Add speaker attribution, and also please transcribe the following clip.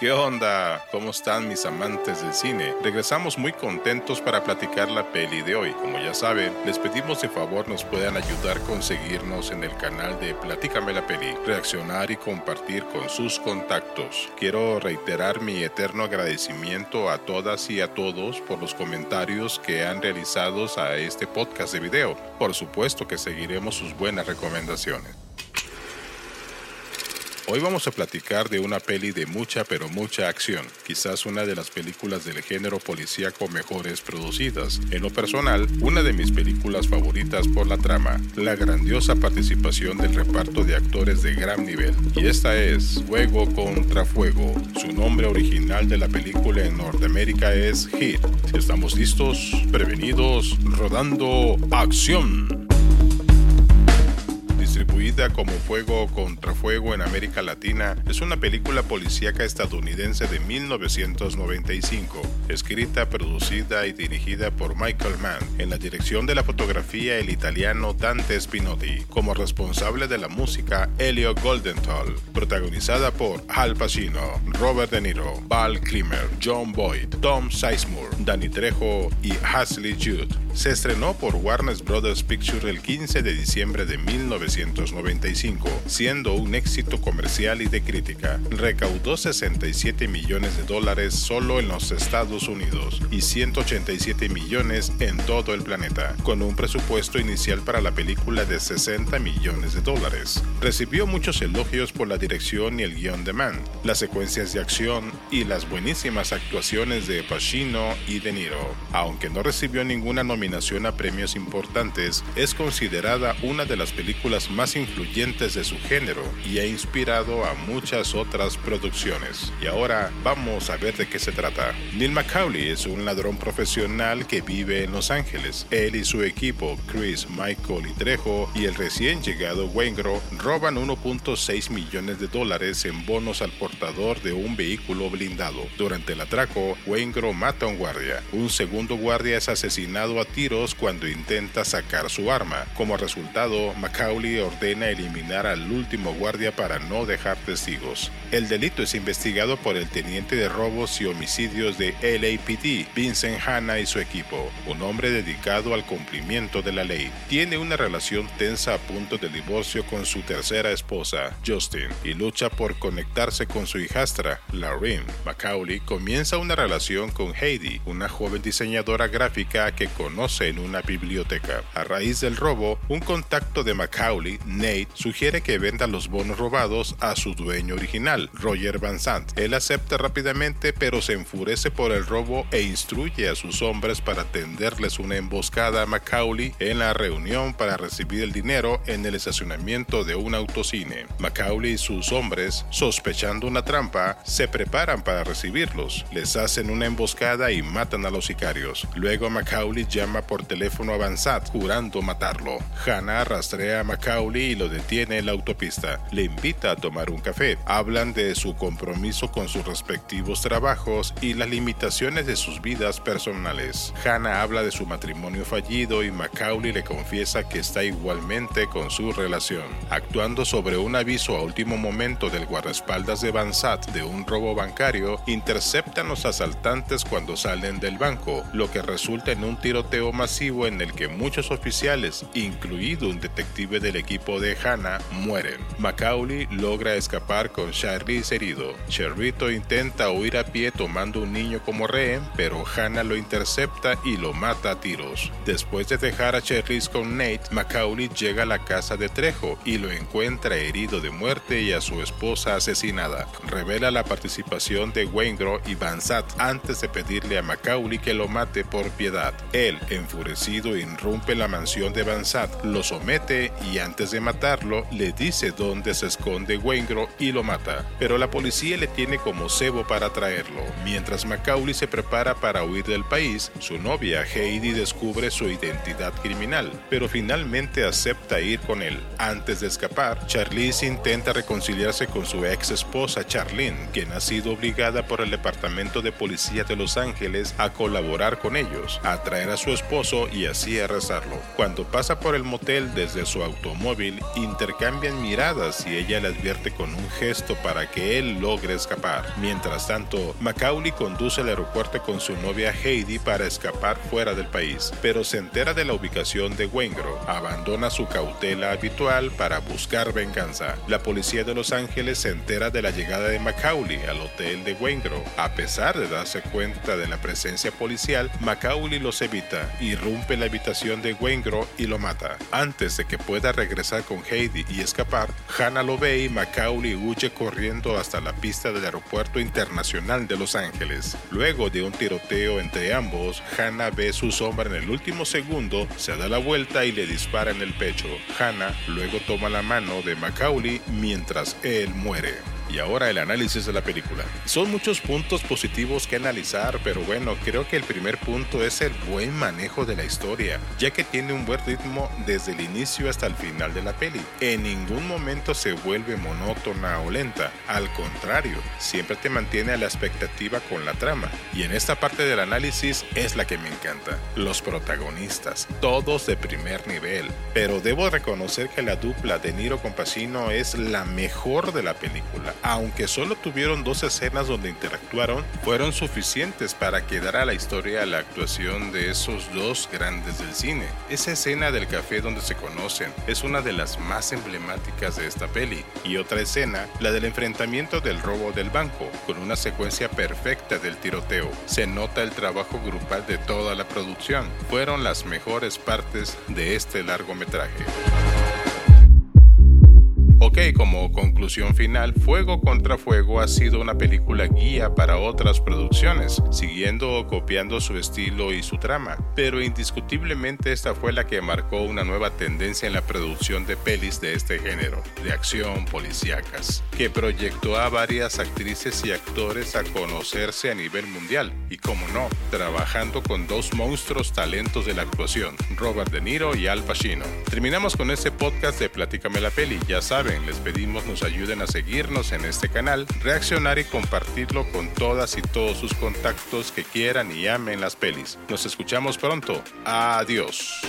Speaker 1: ¿Qué onda? ¿Cómo están mis amantes del cine? Regresamos muy contentos para platicar la peli de hoy. Como ya saben, les pedimos de favor nos puedan ayudar con seguirnos en el canal de Platícame la peli, reaccionar y compartir con sus contactos. Quiero reiterar mi eterno agradecimiento a todas y a todos por los comentarios que han realizado a este podcast de video. Por supuesto que seguiremos sus buenas recomendaciones. Hoy vamos a platicar de una peli de mucha pero mucha acción, quizás una de las películas del género policíaco mejores producidas. En lo personal, una de mis películas favoritas por la trama, la grandiosa participación del reparto de actores de gran nivel. Y esta es Fuego contra Fuego. Su nombre original de la película en Norteamérica es Hit. Estamos listos, prevenidos, rodando acción distribuida como Fuego contra Fuego en América Latina, es una película policíaca estadounidense de 1995, escrita, producida y dirigida por Michael Mann. En la dirección de la fotografía, el italiano Dante Spinotti. Como responsable de la música, Elio Goldenthal. Protagonizada por Al Pacino, Robert De Niro, Val Klimer, John Boyd, Tom Sizemore, Danny Trejo y Hasley Judd. Se estrenó por Warner Brothers Pictures el 15 de diciembre de 1995, siendo un éxito comercial y de crítica. Recaudó 67 millones de dólares solo en los Estados Unidos y 187 millones en todo el planeta, con un presupuesto inicial para la película de 60 millones de dólares. Recibió muchos elogios por la dirección y el guion de Mann, las secuencias de acción y las buenísimas actuaciones de Pacino y De Niro. Aunque no recibió ninguna nominación a premios importantes, es considerada una de las películas más influyentes de su género y ha inspirado a muchas otras producciones. Y ahora vamos a ver de qué se trata. Neil McCauley es un ladrón profesional que vive en Los Ángeles. Él y su equipo, Chris, Michael y Trejo, y el recién llegado Wengro, roban 1.6 millones de dólares en bonos al portador de un vehículo blindado. Durante el atraco, Wengro mata a un guardia. Un segundo guardia es asesinado a tiros cuando intenta sacar su arma. Como resultado, Macaulay ordena eliminar al último guardia para no dejar testigos. El delito es investigado por el teniente de robos y homicidios de LAPD, Vincent Hanna y su equipo, un hombre dedicado al cumplimiento de la ley. Tiene una relación tensa a punto de divorcio con su tercera esposa, Justin, y lucha por conectarse con su hijastra, Lauren. Macaulay comienza una relación con Heidi, una joven diseñadora gráfica que conoce en una biblioteca. A raíz del robo, un contacto de Macaulay, Nate, sugiere que venda los bonos robados a su dueño original, Roger Van Sant. Él acepta rápidamente, pero se enfurece por el robo e instruye a sus hombres para tenderles una emboscada a Macaulay en la reunión para recibir el dinero en el estacionamiento de un autocine. Macaulay y sus hombres, sospechando una trampa, se preparan para recibirlos. Les hacen una emboscada y matan a los sicarios. Luego Macaulay llama por teléfono a Van jurando matarlo. Hannah rastrea a Macaulay y lo detiene en la autopista. Le invita a tomar un café. Hablan de su compromiso con sus respectivos trabajos y las limitaciones de sus vidas personales. Hannah habla de su matrimonio fallido y Macaulay le confiesa que está igualmente con su relación. Actuando sobre un aviso a último momento del guardaespaldas de Van de un robo bancario, interceptan los asaltantes cuando salen del banco, lo que resulta en un tiroteo masivo en el que muchos oficiales, incluido un detective del equipo de Hannah, mueren. Macaulay logra escapar con Charlize herido. Cherrito intenta huir a pie tomando un niño como rehén, pero Hannah lo intercepta y lo mata a tiros. Después de dejar a Charlize con Nate, Macaulay llega a la casa de Trejo y lo encuentra herido de muerte y a su esposa asesinada. Revela la participación de Waingro y Van antes de pedirle a Macaulay que lo mate por piedad. Él, enfurecido, irrumpe la mansión de Van lo somete y antes de matarlo le dice dónde se esconde Wengro y lo mata. Pero la policía le tiene como cebo para traerlo. Mientras Macaulay se prepara para huir del país, su novia Heidi descubre su identidad criminal, pero finalmente acepta ir con él. Antes de escapar, Charlize intenta reconciliarse con su ex esposa Charlene, quien ha sido obligada por el Departamento de Policía de Los Ángeles a colaborar con ellos, a traer a su esposo y así arrestarlo. Cuando pasa por el motel desde su automóvil, intercambian miradas y ella le advierte con un gesto para que él logre escapar. Mientras tanto, Macaulay conduce al aeropuerto con su novia Heidi para escapar fuera del país, pero se entera de la ubicación de Wengro, abandona su cautela habitual para buscar venganza. La policía de Los Ángeles se entera de la llegada de Macaulay al hotel de Wengro. A pesar de darse cuenta de la presencia policial, Macaulay los evita, irrumpe la habitación de Wengro y lo mata. Antes de que pueda regresar con Heidi y escapar, Hannah lo ve y Macaulay huye corriendo hasta la pista del aeropuerto internacional de Los Ángeles. Luego de un tiroteo entre ambos, Hannah ve su sombra en el último segundo, se da la vuelta y le dispara en el pecho. Hannah luego toma la mano de Macaulay mientras él muere. Y ahora el análisis de la película. Son muchos puntos positivos que analizar, pero bueno, creo que el primer punto es el buen manejo de la historia, ya que tiene un buen ritmo desde el inicio hasta el final de la peli. En ningún momento se vuelve monótona o lenta, al contrario, siempre te mantiene a la expectativa con la trama. Y en esta parte del análisis es la que me encanta. Los protagonistas, todos de primer nivel, pero debo reconocer que la dupla de Niro con Pacino es la mejor de la película aunque solo tuvieron dos escenas donde interactuaron, fueron suficientes para que a la historia la actuación de esos dos grandes del cine. Esa escena del café donde se conocen es una de las más emblemáticas de esta peli, y otra escena, la del enfrentamiento del robo del banco, con una secuencia perfecta del tiroteo. Se nota el trabajo grupal de toda la producción. Fueron las mejores partes de este largometraje. Ok, como conclusión final, Fuego contra Fuego ha sido una película guía para otras producciones, siguiendo o copiando su estilo y su trama, pero indiscutiblemente esta fue la que marcó una nueva tendencia en la producción de pelis de este género, de acción policíacas, que proyectó a varias actrices y actores a conocerse a nivel mundial, y como no, trabajando con dos monstruos talentos de la actuación, Robert De Niro y Al Pacino. Terminamos con este podcast de Platícame la peli, ya saben, les pedimos nos ayuden a seguirnos en este canal, reaccionar y compartirlo con todas y todos sus contactos que quieran y amen las pelis. Nos escuchamos pronto. Adiós.